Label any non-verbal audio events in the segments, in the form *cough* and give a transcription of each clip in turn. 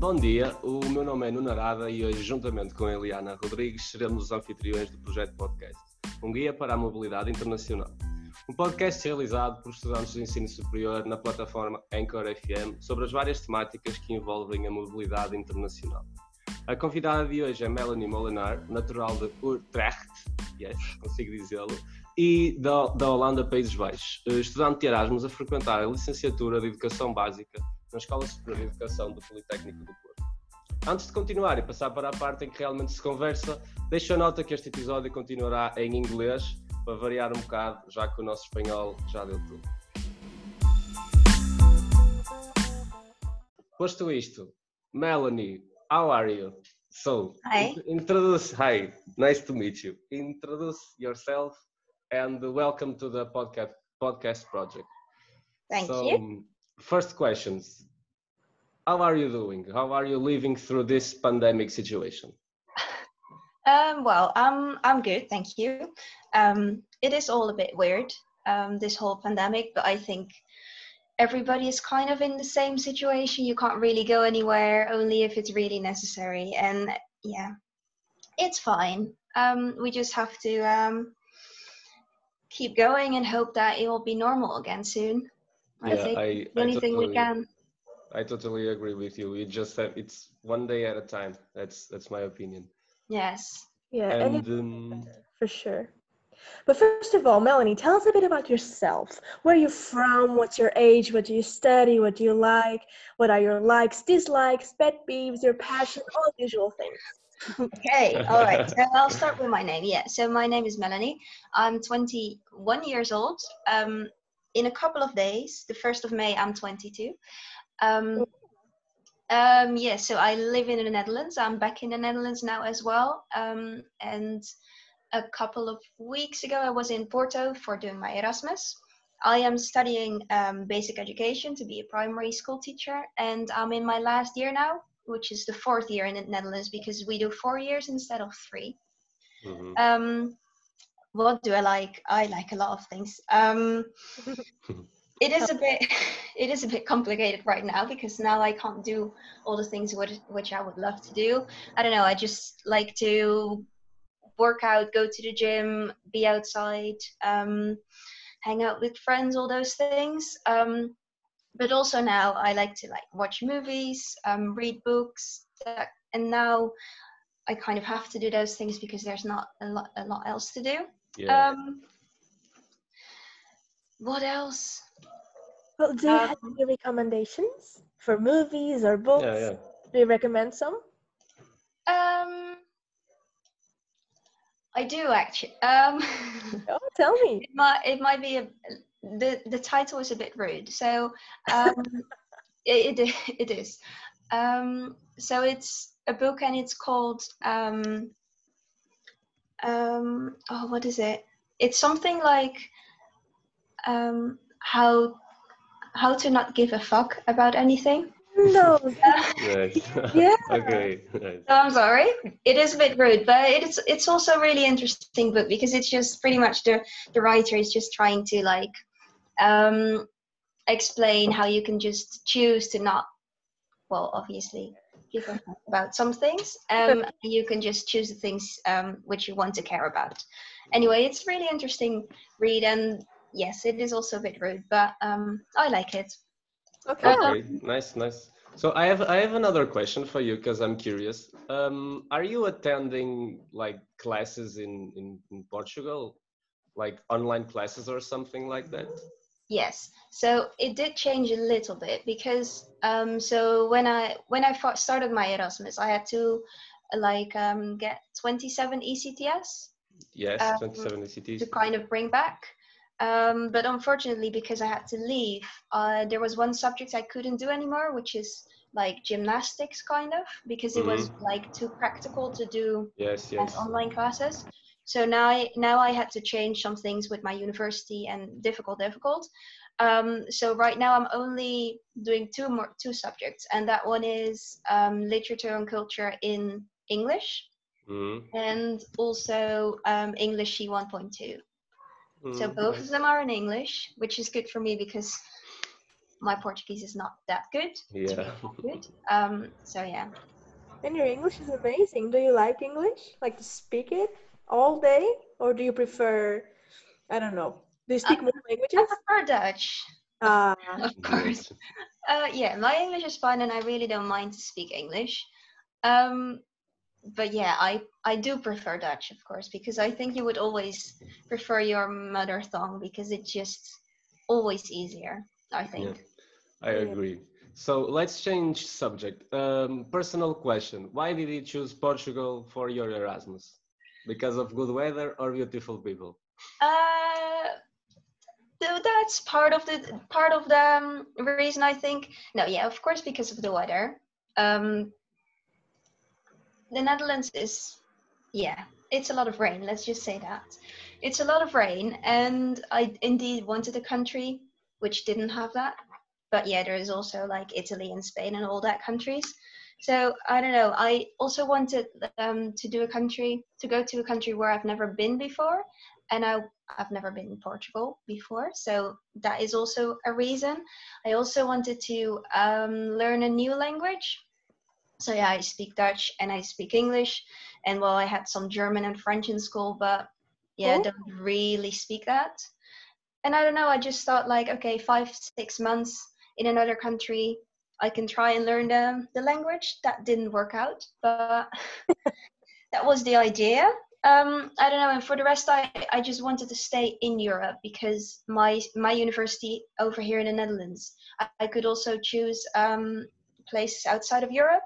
Bom dia, o meu nome é Nuno Arada e hoje, juntamente com Eliana Rodrigues, seremos os anfitriões do projeto podcast, um guia para a mobilidade internacional. Um podcast realizado por estudantes de ensino superior na plataforma Anchor FM sobre as várias temáticas que envolvem a mobilidade internacional. A convidada de hoje é Melanie Molinar, natural de Utrecht, yes, consigo dizê-lo, e da, da Holanda, Países Baixos, estudante de Erasmus a frequentar a licenciatura de Educação Básica na Escola Superior de Educação do Politécnico do Porto. Antes de continuar e passar para a parte em que realmente se conversa, deixo a nota que este episódio continuará em inglês, para variar um bocado, já que o nosso espanhol já deu tudo. Posto isto, Melanie, how are you? So, Hi. introduce, hi, nice to meet you. Introduce yourself and welcome to the podcast podcast project. Thank so, you. First questions. How are you doing? How are you living through this pandemic situation? *laughs* Um, well, I'm I'm good, thank you. Um, it is all a bit weird, um, this whole pandemic, but I think everybody is kind of in the same situation. You can't really go anywhere, only if it's really necessary. And yeah, it's fine. Um, we just have to um, keep going and hope that it will be normal again soon. I think I, I only thing we totally- can. I totally agree with you. We just have it's one day at a time. That's that's my opinion. Yes. Yeah, and And um, for sure. But first of all, Melanie, tell us a bit about yourself. Where you're from, what's your age, what do you study, what do you like, what are your likes, dislikes, pet peeves, your passion, all the usual things. Okay, *laughs* all right. So I'll start with my name. Yeah. So my name is Melanie. I'm 21 years old. Um, in a couple of days, the first of May, I'm 22. Um, um, yeah. So I live in the Netherlands. I'm back in the Netherlands now as well. Um, and a couple of weeks ago, I was in Porto for doing my Erasmus. I am studying um, basic education to be a primary school teacher, and I'm in my last year now which is the fourth year in the Netherlands because we do four years instead of three. mhm. Um, what do I like? I like a lot of things. Um, *laughs* it is a bit, *laughs* it is a bit complicated right now because now I can't do all the things which, which I would love to do. I don't know. I just like to work out, go to the gym, be outside, um, hang out with friends, all those things. Um, but also now I like to like watch movies, um, read books, that, and now I kind of have to do those things because there's not a lot a lot else to do. Yeah. Um, what else? Well, do you have Um, any recommendations for movies or books? yeah, yeah. Do you recommend some? Um, I do actually. Um, Oh, tell me. *laughs* it might it might be a the the title is a bit rude, so um, *laughs* it, it it is. Um, so it's a book and it's called um, um, oh what is it? It's something like um, how how to not give a fuck about anything. No. *laughs* *laughs* Nice. *laughs* Yeah. okay. Nice. Oh, I'm sorry. It is a bit rude, but it's it's also a really interesting book because it's just pretty much the the writer is just trying to like um explain how you can just choose to not well obviously give a fuck about some things um you can just choose the things um which you want to care about anyway it's really interesting read and yes it is also a bit rude but um i like it Okay. Okay. Nice. Nice. So I have I have another question for you because I'm curious. Um, are you attending like classes in, in in Portugal, like online classes or something like that? Yes. So it did change a little bit because um so when I when I started my Erasmus, I had to like um get 27 ECTS Yes, Um, 27 ECTS to kind of bring back. Um, but unfortunately, because I had to leave, uh, there was one subject I couldn't do anymore, which is like gymnastics, kind of, because it was like too practical to do Yes, yes. online classes. So now I, now I had to change some things with my university and difficult, difficult. Um, so right now I'm only doing two more two subjects, and that one is um, literature and culture in English, Mhm. and also um, English C 1.2. So Mhm, both nice. of them are in English, which is good for me because my Portuguese is not that good. Yeah. Good. Um, so yeah. And your English is amazing. Do you like English? Like to speak it all day? Or do you prefer, I don't know, do you speak more languages? I languages? prefer Dutch, Ah, of course. Uh, yeah, my English is fine, and I really don't mind to speak English. Um, but yeah, I I do prefer Dutch, of course, because I think you would always prefer your mother tongue because it's just always easier. I think. I Yeah. agree. So let's change subject. Um, personal question: Why did you choose Portugal for your Erasmus? Because of good weather or beautiful people? Uh, that's part of the part of the um, reason I think. No, yeah, of course because of the weather. Um, the Netherlands is, yeah, it's a lot of rain. Let's just say that it's a lot of rain, and I indeed wanted a country which didn't have that. But yeah, there is also like Italy and Spain and all that countries. So I don't know. I also wanted um, to do a country to go to a country where I've never been before, and I I've never been in Portugal before, so that is also a reason. I also wanted to um, learn a new language. So yeah, I speak Dutch and I speak English, and well, I had some German and French in school, but yeah, I Cool. don't really speak that. And I don't know. I just thought like, okay, five six months in another country, I can try and learn the the language. That didn't work out, but *laughs* that was the idea um i don't know and for the rest i i just wanted to stay in europe because my my university over here in the netherlands i, I could also choose um places outside of europe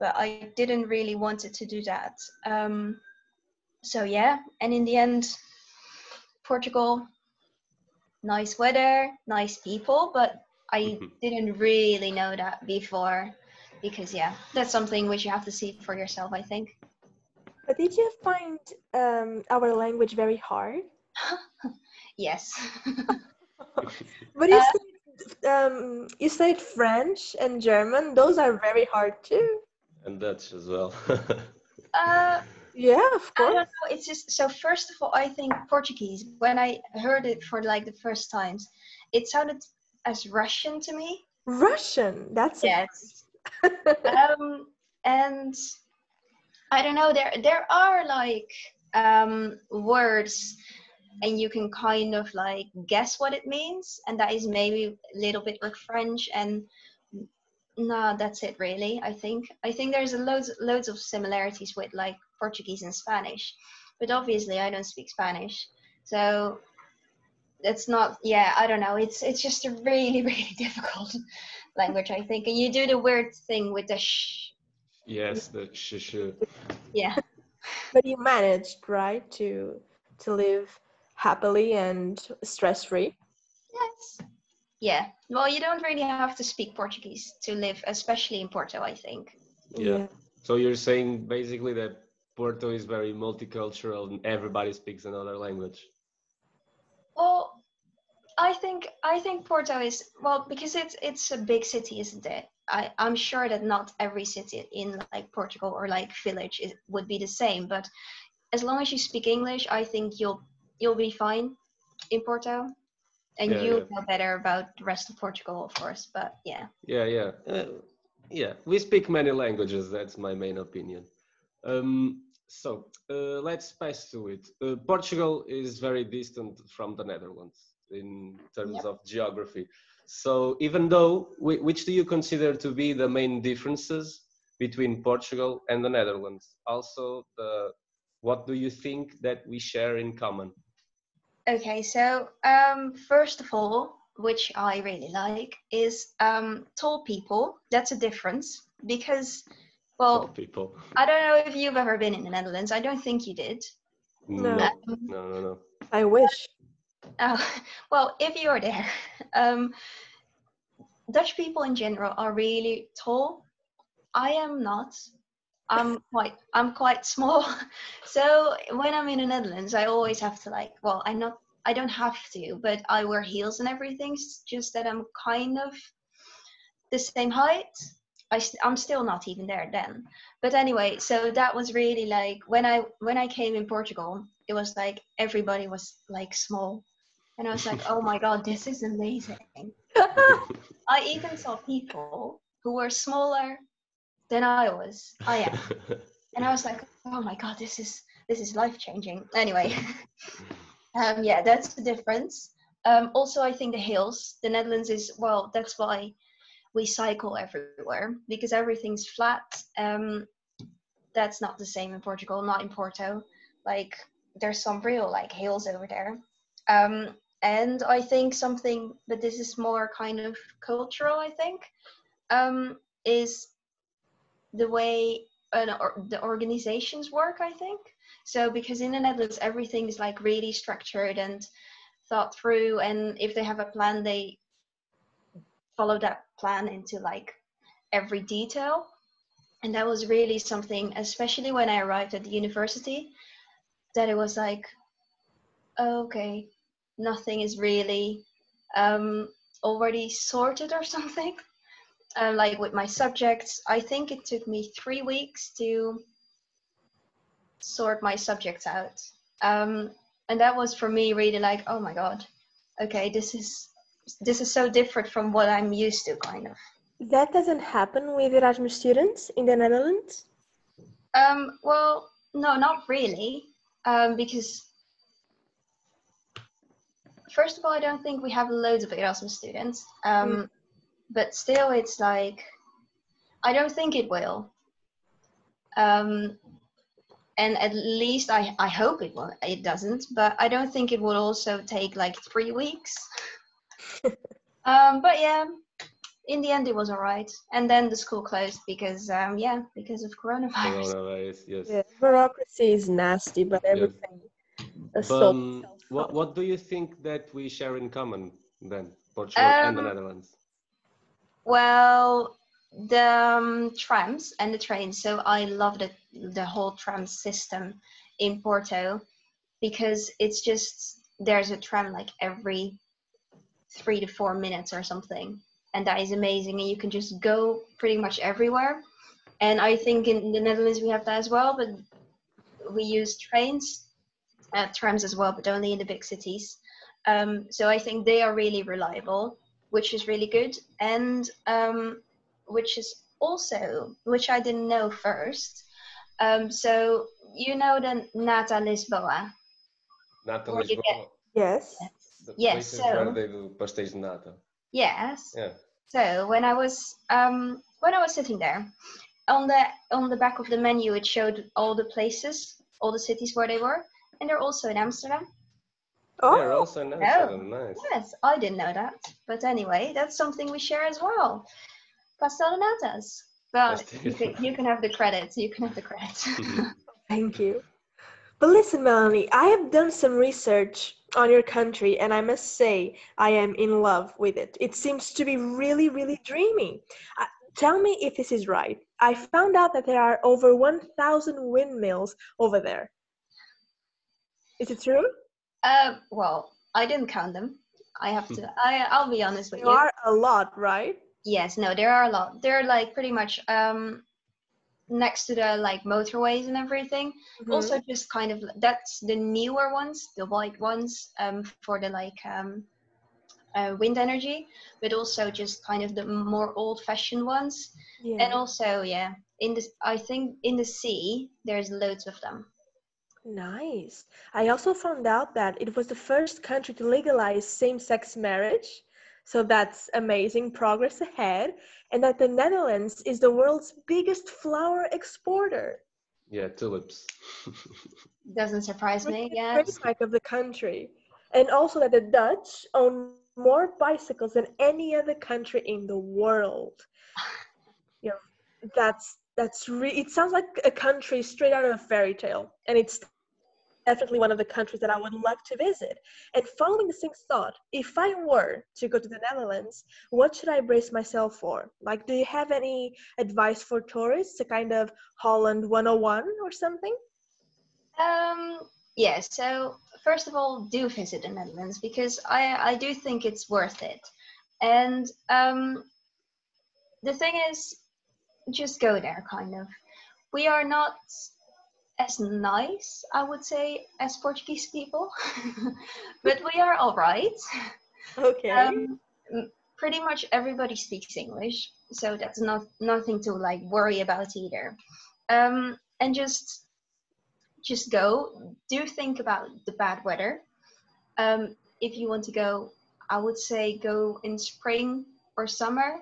but i didn't really wanted to do that um so yeah and in the end portugal nice weather nice people but i Mhm. didn't really know that before because yeah that's something which you have to see for yourself i think but did you find um, our language very hard? *laughs* yes *laughs* But you Uh, said, um, you said French and German. Those are very hard too. and Dutch as well. uh *laughs* Yeah, of I course. don't know. It's just so. First of all, I think Portuguese. When I heard it for like the first times, it sounded as Russian to me. Russian. That's Yes. *laughs* um, and I don't know. There there are like um, words, and you can kind of like guess what it means, and that is maybe a little bit like French and. No, that's it really. I think I think there's a loads loads of similarities with like Portuguese and Spanish, but obviously I don't speak Spanish, so it's not. Yeah, I don't know. It's it's just a really *laughs* really difficult language. I think, and you do the weird thing with the sh. yes, the sh sh. Yeah, but you managed, right, to to live happily and stress free. yes, yeah. Well, you don't really have to speak Portuguese to live, especially in Porto. I think. Yeah. So you're saying basically that Porto is very multicultural and everybody speaks another language. I think I think Porto is well because it's it's a big city, isn't it? I I'm sure that not every city in like Portugal or like village is, would be the same, but as long as you speak English, I think you'll you'll be fine in Porto, and Yeah, you yeah. know better about the rest of Portugal, of course. But yeah, Yeah, yeah, uh, yeah. We speak many languages. That's my main opinion. Um, so uh, let's pass to it. Uh, Portugal is very distant from the Netherlands in terms Yep. of geography. So even though, which do you consider to be the main differences between Portugal and the Netherlands? Also, the what do you think that we share in common? Okay, so um, first of all, which I really like, is um, tall people. That's a difference because, Tall well, people. I don't know if you've ever been in the Netherlands. I don't think you did. No. No, Um, no, no, no. I wish. Oh, *laughs* well, if you're there, *laughs* um, Dutch people in general are really tall. I am not. I'm *laughs* quite I'm quite small. So when I'm in the Netherlands, I always have to like well, I'm not I don't have to, but I wear heels and everything. It's just that I'm kind of the same height. I st- I'm still not even there then. But anyway, so that was really like when I when I came in Portugal, it was like everybody was like small. And I was like, oh my god, this is amazing. *laughs* I even saw people who were smaller than I was. I am, *laughs* and I was like, oh my god, this is this is life changing. Anyway, *laughs* um, yeah, that's the difference. Um, also, I think the hills, the Netherlands is well. That's why we cycle everywhere because everything's flat. Um, that's not the same in Portugal, not in Porto. Like there's some real like hills over there. Um, and I think something, but this is more kind of cultural. I think um, is the way an, or, the organizations work. I think so because in the Netherlands everything is like really structured and thought through, and if they have a plan, they follow that plan into like every detail. And that was really something, especially when I arrived at the university, that it was like, okay, nothing is really um, already sorted or *laughs* something. Uh, like with my subjects, I think it took me three weeks to sort my subjects out. Um, and that was for me really like, oh my god, okay, this is this is so different from what I'm used to, kind of. That doesn't happen with Erasmus students in the Netherlands. Um, well, no, not really, um, because first of all, I don't think we have loads of Erasmus students, um, mm. but still, it's like I don't think it will. Um, and at least I, I hope it will it doesn't but i don't think it will also take like three weeks. *laughs* Um, but yeah in the end it was all right and then the school closed because um, yeah because of coronavirus, coronavirus yes. Yeah, bureaucracy is nasty but everything but, um, what, what do you think that we share in common then portugal and the um, netherlands? well the um, trams and the trains. So i love the, the whole tram system in porto because it's just there's a tram like every three to four minutes or something. And that is amazing. And you can just go pretty much everywhere. And i think in the netherlands we have that as well but we use trains uh, trams as well but only in the big cities. Um, so i think they are really reliable which is really good. And um, which is also which i didn't know first. Um, so you know the nata lisboa? Nata lisboa. get, yes. The yes so where they do pastéis de nata. Yes. Yeah. So when I was um, when I was sitting there, on the on the back of the menu it showed all the places, all the cities where they were, and they're also in Amsterdam. Oh, they're also in Amsterdam. Oh, nice. Yes, I didn't know that. But anyway, that's something we share as well. Pastel de natas. But you can, you can have the credits. You can have the credits. *laughs* *laughs* Thank you. But listen, Melanie, I have done some research on your country, and I must say, I am in love with it. It seems to be really, really dreamy. Uh, tell me if this is right. I found out that there are over 1,000 windmills over there. Is it true? Uh, well, I didn't count them. I have to. I I'll be honest with there you. There are a lot, right? Yes. No, there are a lot. They're like pretty much um next to the like motorways and everything. Mm-hmm. Also, just kind of that's the newer ones, the white ones um, for the like um, uh, wind energy, but also just kind of the more old-fashioned ones. Yeah. And also, yeah, in the I think in the sea there's loads of them. Nice. I also found out that it was the first country to legalize same-sex marriage. So that's amazing progress ahead and that the Netherlands is the world's biggest flower exporter. Yeah, tulips. *laughs* Doesn't surprise me. Yeah. Trademark of the country, and also that the Dutch own more bicycles than any other country in the world. *laughs* Yeah, that's that's re- it sounds like a country straight out of a fairy tale, and it's definitely one of the countries that I would love to visit. And following the same thought, if I were to go to the Netherlands, what should I brace myself for? Like, do you have any advice for tourists, a kind of Holland 101 or something? Um, yeah, so first of all, do visit the Netherlands because I, I do think it's worth it. And um, the thing is, just go there, kind of. We are not as nice, I would say, as Portuguese people, *laughs* but we are all right. Okay. Um, pretty much everybody speaks English, so that's not nothing to like worry about either. Um, and just just go. Do think about the bad weather. Um, if you want to go, I would say go in spring or summer.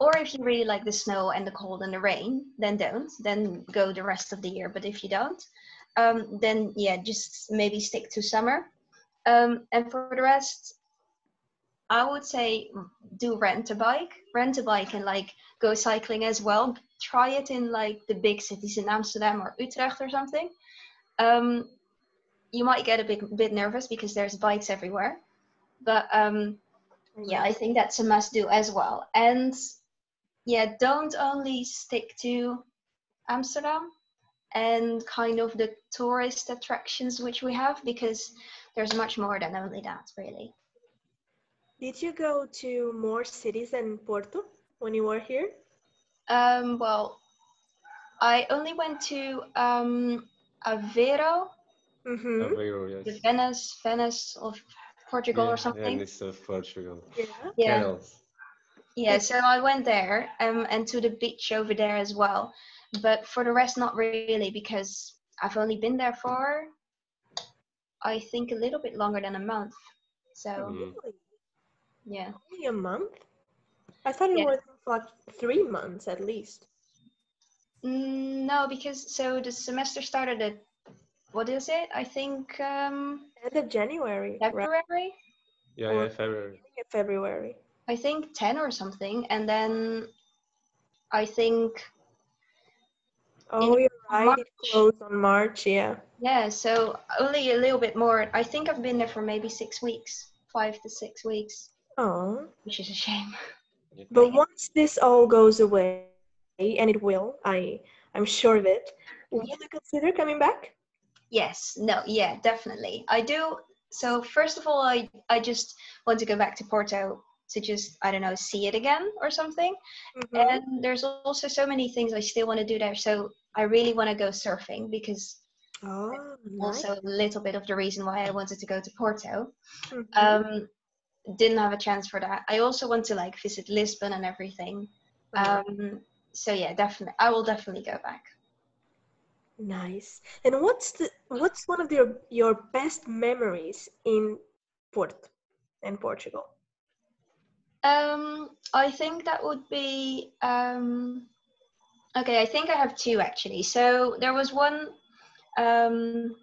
Or if you really like the snow and the cold and the rain, then don't. Then go the rest of the year. But if you don't, um, then yeah, just maybe stick to summer. Um, and for the rest, I would say do rent a bike, rent a bike, and like go cycling as well. Try it in like the big cities in Amsterdam or Utrecht or something. Um, you might get a bit bit nervous because there's bikes everywhere, but um, yeah, I think that's a must do as well. And yeah, don't only stick to Amsterdam and kind of the tourist attractions which we have because there's much more than only that really Did you go to more cities than Porto when you were here? um well i only went to um aveiro Mm-hmm. Aveiro, the yes. venice venice of portugal Yeah, or something Venice of Portugal. Yeah. yeah Canals. Yeah so i went there um and to the beach over there as well but for the rest not really because i've only been there for i think a little bit longer than a month so. Really? yeah Only a month? I thought it Yeah. was like three months at least. Mm, No, because so the semester started at what is it? I think um, End of January, right? February. Yeah, yeah, February. February. I think ten or something, and then I think Oh, you're right. It March. closed on March. Yeah. yeah. So only a little bit more. I think I've been there for maybe six weeks, five to six weeks, Oh. which is a shame. *laughs* But once this all goes away, and it will, I I'm sure of it. Will you consider coming back? Yes. No. Yeah. Definitely. I do. So first of all, I I just want to go back to Porto to just I don't know see it again or something. Mhm. and there's also so many things I still want to do there. So I really want to go surfing because Oh, nice. also a little bit of the reason why I wanted to go to Porto. Mhm. Um, didn't have a chance for that. I also want to like visit Lisbon and everything. Oh, Um, so yeah, definitely, I will definitely go back. nice. And what's the what's one of your your best memories in Porto in Portugal? Um, I think that would be um, okay. I think I have two actually. So there was one um,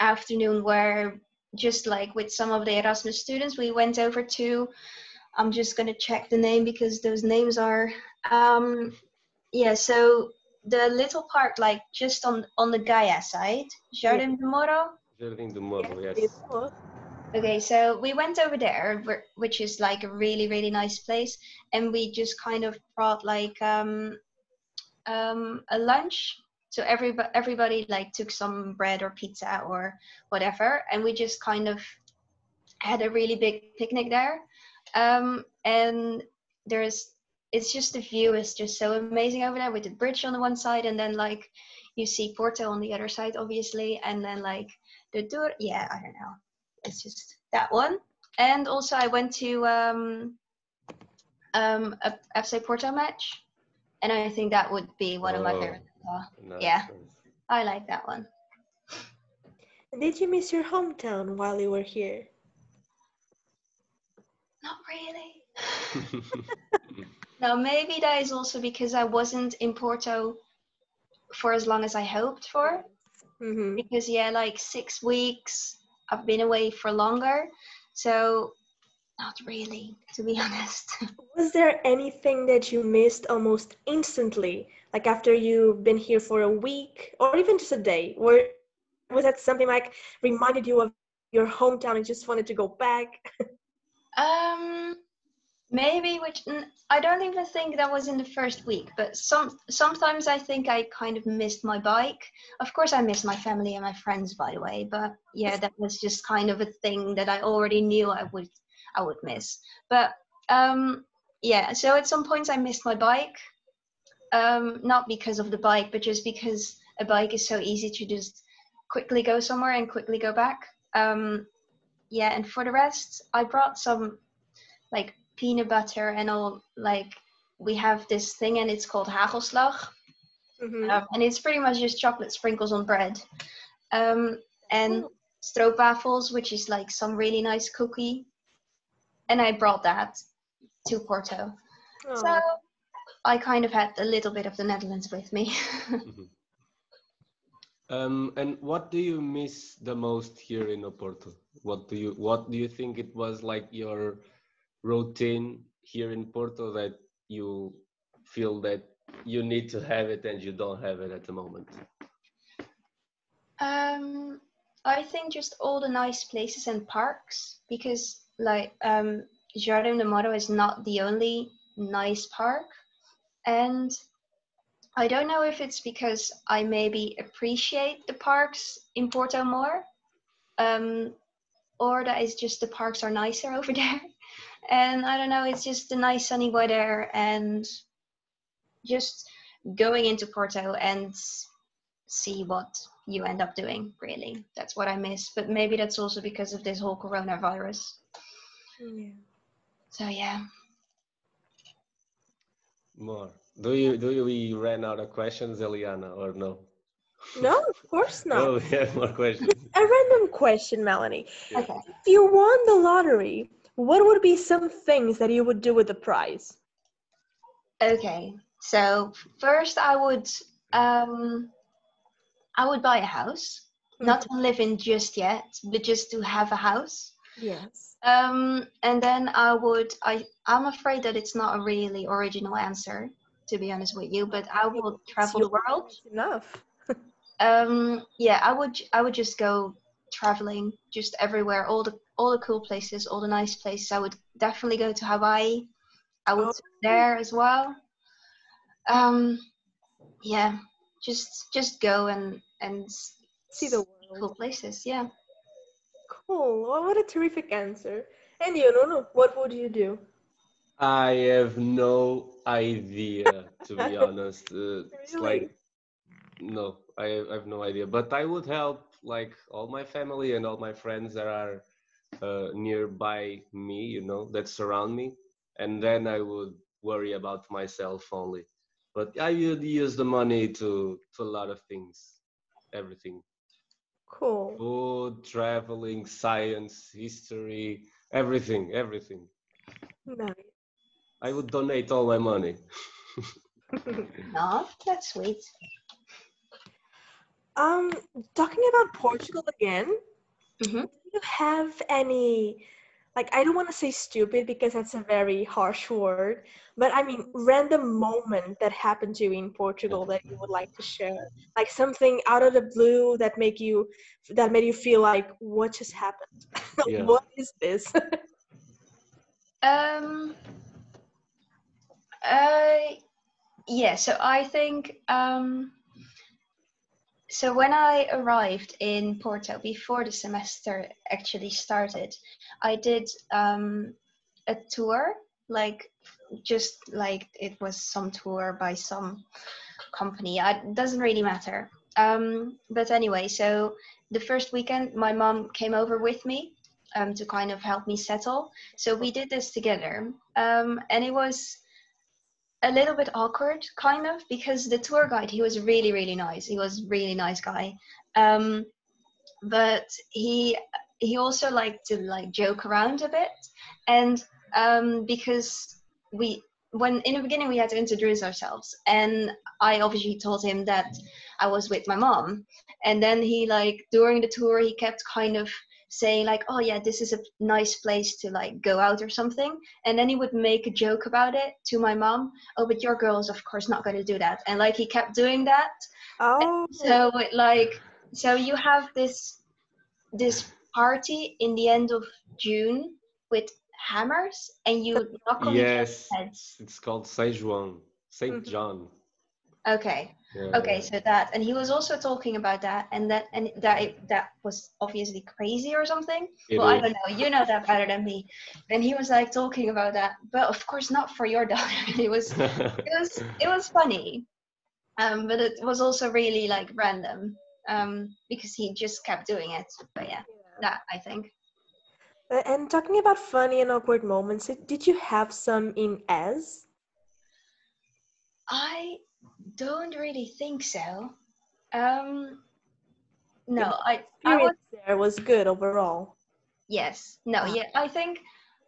afternoon where just like with some of the Erasmus students, we went over to. I'm just gonna check the name because those names are. Um, yeah, so the little park, like just on on the Gaia side, Jardim de Morro. Jardim do Morro, yes. Lisboa. Okay, so we went over there, which is like a really, really nice place, and we just kind of brought like um, um, a lunch. So everybody, everybody like took some bread or pizza or whatever, and we just kind of had a really big picnic there. Um, and there's, it's just the view is just so amazing over there with the bridge on the one side, and then like you see Porto on the other side, obviously, and then like the door. Yeah, I don't know it's just that one. And also, I went to um, um, a FC Porto match, and I think that would be one of my Oh. favorites. Nice, Yeah. nice. I like that one. Did you miss your hometown while you were here? Not really. *laughs* *laughs* now, maybe that is also because I wasn't in Porto for as long as I hoped for. Mm-hmm. Because yeah, like six weeks, I've been away for longer, so not really, to be *laughs* honest. Was there anything that you missed almost instantly, like after you've been here for a week or even just a day? Or was that something like reminded you of your hometown and just wanted to go back? *laughs* Um, maybe which I don't even think that was in the first week, but some sometimes I think I kind of missed my bike. Of course, I miss my family and my friends, by the way. But yeah, that was just kind of a thing that I already knew I would I would miss. But um, yeah, so at some points I missed my bike. Um, not because of the bike, but just because a bike is so easy to just quickly go somewhere and quickly go back. Um, yeah, and for the rest, I brought some like peanut butter and all like we have this thing and it's called hagelslag. Mhm. um, and it's pretty much just chocolate sprinkles on bread. Um, and stroopwafels which is like some really nice cookie. And i brought that to porto. So i kind of had a little bit of the netherlands with me. *laughs* Mhm. Um, and what do you miss the most here in Oporto? What do you what do you think it was like your routine here in Porto that you feel that you need to have it and you don't have it at the moment? Um, I think just all the nice places and parks because like um, Jardim de Morro is not the only nice park, and I don't know if it's because I maybe appreciate the parks in Porto more, um, or that it's just the parks are nicer *laughs* over there, and I don't know. It's just the nice sunny weather and just going into Porto and see what you end up doing really that's what i miss but maybe that's also because of this whole coronavirus Yeah. so yeah More. Do you do you we ran out of questions, Eliana, or no? No, of course not. *laughs* Oh, we have more questions. A random question, Melanie. okay If you won the lottery, what would be some things that you would do with the prize? okay so first i would um i would buy a house not to live in just yet but just to have a house Yes. um and then i would i i'm afraid that it's not a really original answer to be honest with you but i will travel the world Enough. *laughs* um yeah i would i would just go traveling just everywhere all the all the cool places all the nice places i would definitely go to hawaii i would Oh. there as well um yeah just just go and and See the s- cool places yeah Cool. Well, what a terrific answer. And you, Nuno, what would you do? I have no idea, to be *laughs* honest. Uh, It's Really? like, no, I I have no idea. But I would help like all my family and all my friends that are uh, nearby me, you know, that surround me. And then I would worry about myself only. But I would use the money to, to a lot of things, everything Cool. food, traveling, science, history, everything, everything. Nice. I would donate all my money. *laughs* no that's sweet um, talking about Portugal again, Mhm. Do you have any, like, I don't want to say stupid because that's a very harsh word, but I mean, random moment that happened to you in Portugal that you would like to share? Like something out of the blue that make you, that made you feel like, what just happened? *laughs* Yeah. what is this? *laughs* Um. Uh, yeah. So I think um. So when I arrived in Porto before the semester actually started, I did um, a tour, like just like it was some tour by some company. It doesn't really matter. Um, but anyway, so the first weekend, my mom came over with me um, to kind of help me settle. So we did this together, um, and it was a little bit awkward, kind of, because the tour guide he was really really nice. He was really nice guy, um, but he he also liked to like joke around a bit, and um, because we when in the beginning we had to introduce ourselves, and I obviously told him that I was with my mom, and then he like during the tour he kept kind of saying like oh yeah this is a nice place to like go out or something and then he would make a joke about it to my mom oh but your girl is of course not going to do that and like he kept doing that. Oh, so it, like so you have this this party in the end of june with hammers and you knock on each Yes, other's heads. It's called Saint João, Saint Mhm. John. okay Yeah, okay so that and he was also talking about that and that and that that was obviously crazy or something? It well i don't know you know that better than me. And he was like talking about that but of course not for your *laughs* daughter. It was *laughs* it was it was funny um but it was also really like random um because he just kept doing it but yeah that i think. And talking about funny and awkward moments, did you have some in ESE? I don't really think so. Um, no, I, I was, there was good overall. yes, no, Ah. yeah, I think,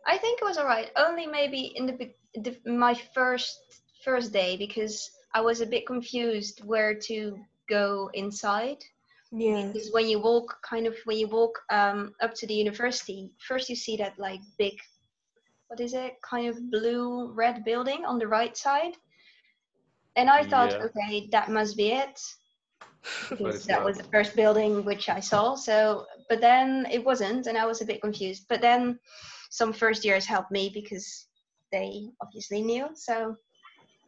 I think it was alright. Only maybe in the, the my first first day because I was a bit confused where to go inside. Yeah. Because when you walk, kind of when you walk um, up to the university, first you see that like big, what is it, kind of blue red building on the right side. And I thought, Yeah. okay, that must be it. *laughs* because that not. was the first building which I saw. So, but then it wasn't, and I was a bit confused. But then some first years helped me because they obviously knew. So,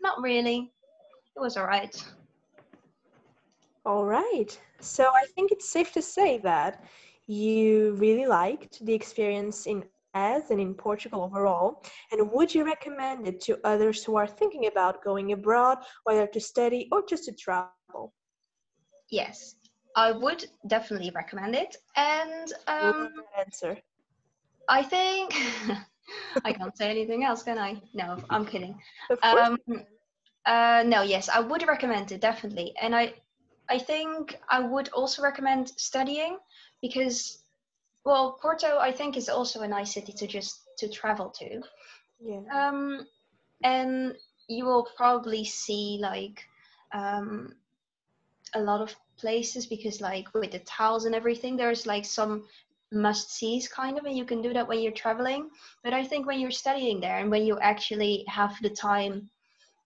not really. It was all right. All right. So I think it's safe to say that you really liked the experience in ESE and in Portugal overall. And would you recommend it to others who are thinking about going abroad, whether to study or just to travel? Yes, I would definitely recommend it. And um, answer. I think *laughs* I can't say anything else, can I? No, I'm kidding. Of course. Um, uh, no, yes, I would recommend it definitely, and I, I think I would also recommend studying because, well, Porto I think is also a nice city to just to travel to, yeah. um, and you will probably see like um, a lot of places because like with the towels and everything, there's like some must sees kind of and you can do that when you're traveling but i think when you're studying there and when you actually have the time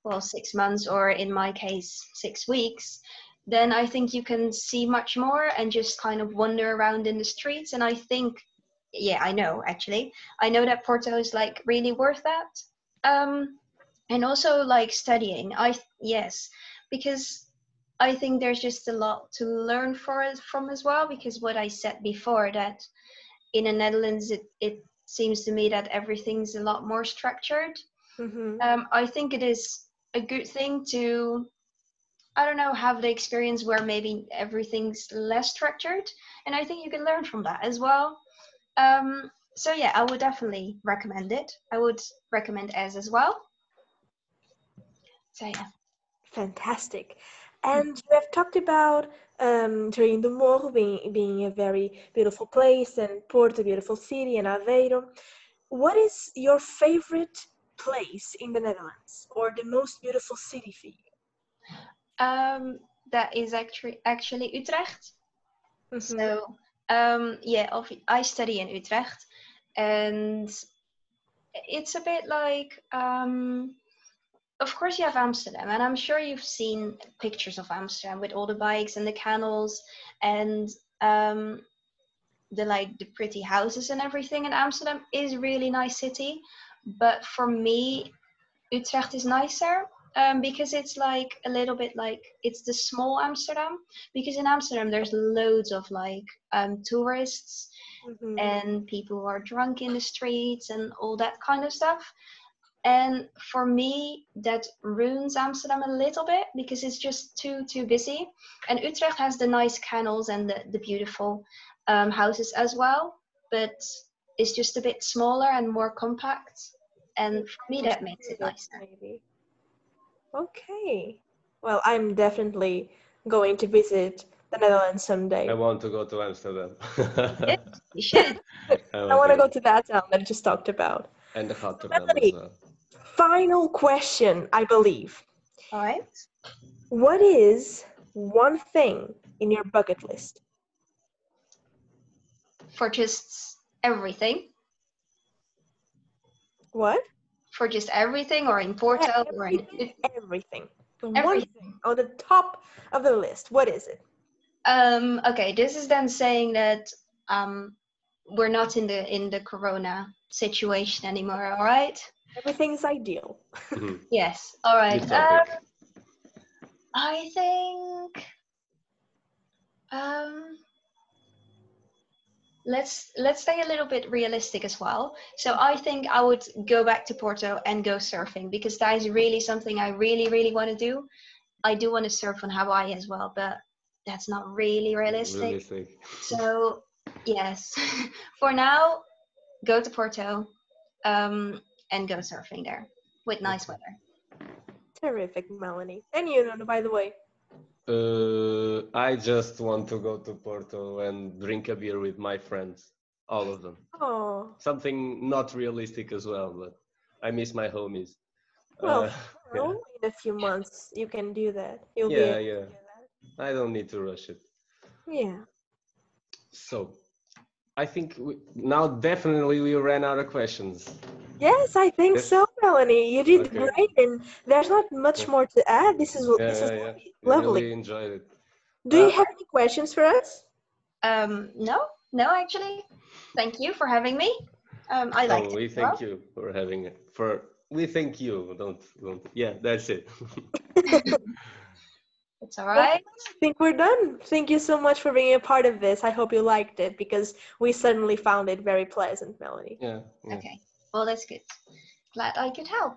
well six months or in my case six weeks then i think you can see much more and just kind of wander around in the streets. And i think yeah i know actually. I know that porto is like really worth that. Um and also like studying. I yes because I think there's just a lot to learn for it from as well because what I said before that in the Netherlands it, it seems to me that everything's a lot more structured. hmm Um, I think it is a good thing to I don't know have the experience where maybe everything's less structured and I think you can learn from that ESE well. Um, so yeah, I would definitely recommend it. I would recommend as as well. So yeah. Fantastic. And you have talked about um, Jardim do Morro being, being a very beautiful place and Porto, a beautiful city, and Aveiro. What is your favorite place in the Netherlands or the most beautiful city for you? Um, that is actually actually Utrecht. Mhm. So um, yeah, I study in Utrecht, and it's a bit like. Um, of course, you have Amsterdam, and I'm sure you've seen pictures of Amsterdam with all the bikes and the canals and um, the like the pretty houses and everything. And Amsterdam is a really nice city, but for me, Utrecht is nicer um, because it's like a little bit like it's the small Amsterdam. Because in Amsterdam, there's loads of like um, tourists Mhm. and people who are drunk in the streets and all that kind of stuff. And for me, that ruins Amsterdam a little bit because it's just too too busy. And Utrecht has the nice canals and the, the beautiful um, houses as well, but it's just a bit smaller and more compact. And for me, that makes it nicer. Maybe. Okay. Well, I'm definitely going to visit the Netherlands someday. I want to go to Amsterdam. *laughs* You should. I want to go to that town that I just talked about. And the Rotterdam Melanie. as well. Final question, I believe. All right. What is one thing in your bucket list? For just everything. What? For just everything, or in Porto, or in everything. everything. Everything. on the top of the list. What is it? Um, okay, this is then saying that um, we're not in the in the corona situation anymore. All right. Everything is ideal. Mhm. *laughs* Yes. All right. Um. I think. Um, let's let's stay a little bit realistic as well. So I think I would go back to Porto and go surfing because that is really something I really really want to do. I do want to surf on Hawaii as well, but that's not really realistic. Realistic. So yes, *laughs* for now, go to Porto, um, and go surfing there with nice weather. Terrific, Melanie. And you, know by the way. Uh, I just want to go to Porto and drink a beer with my friends, all of them. Oh, Something not realistic as well, but I miss my homies. Well, *laughs* Uh, only in a few months you can do that. You'll be yeah, able to yeah. do that. I don't need to rush it. Yeah. So, I think we, now definitely we ran out of questions. Yes, I think Yes. so, Melanie. You did Okay. great, and there's not much Yeah. more to add. This is Yeah, this is yeah, yeah. lovely. Really enjoyed it. Do you Uh, have any questions for us? Um, no, no, actually. Thank you for having me. Um, I liked oh, we it. as well. thank you for having it. For we thank you. Don't don't. Yeah, that's it. *laughs* It's all right. I think we're done. Thank you so much for being a part of this. I hope you liked it because we certainly found it very pleasant, Melanie. yeah, yeah. Okay. Well, that's good. Glad I could help.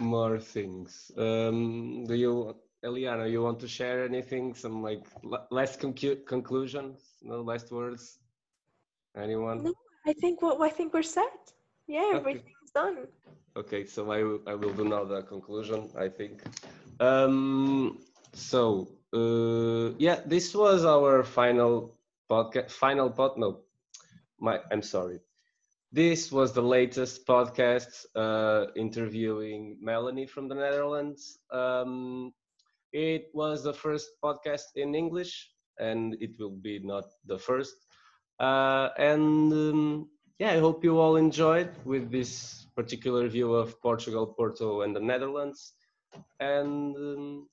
More things. Um, do you, Eliana? You want to share anything? Some like last concu- conclusions? No last words. Anyone? No. I think what I think we're set. Yeah, Okay. everything's done. Okay, so I will, I will do now the conclusion, I think. Um, so, uh, yeah, this was our final podcast, final pod, no, my, I'm sorry. This was the latest podcast uh, interviewing Melanie from the Netherlands. Um, it was the first podcast in English, and it will be not the first. Uh, and um, yeah, I hope you all enjoyed with this particular view of Portugal, Porto, and the Netherlands. And um,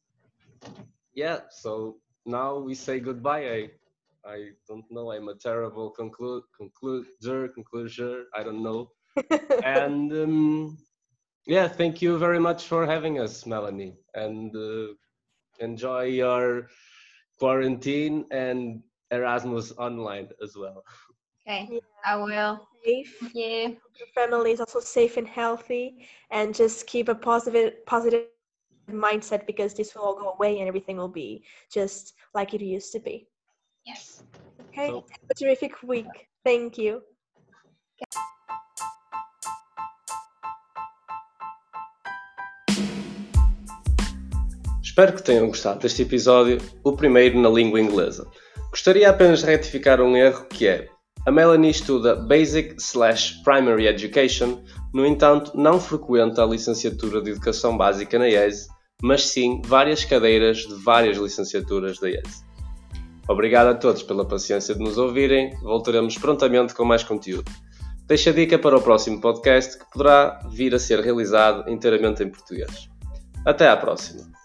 yeah, so now we say goodbye. I I don't know. I'm a terrible conclu- concluder, concluser. I don't know. *laughs* and um, yeah, thank you very much for having us, Melanie. And uh, enjoy your quarantine and Erasmus online as well. Okay. Yeah. I will. Safe. Thank you. Your family is also safe and healthy, and just keep a positive positive mindset because this will all go away and everything will be just like it used to be. Yes. Okay. So- Have a terrific week. Thank you. Espero que tenham gostado deste episódio, o primeiro na língua inglesa. Gostaria apenas de retificar um erro que é a Melanie estuda Basic slash Primary Education, no entanto não frequenta a licenciatura de Educação Básica na IES, mas sim várias cadeiras de várias licenciaturas da IES. Obrigado a todos pela paciência de nos ouvirem, voltaremos prontamente com mais conteúdo. Deixo a dica para o próximo podcast que poderá vir a ser realizado inteiramente em português. Até à próxima!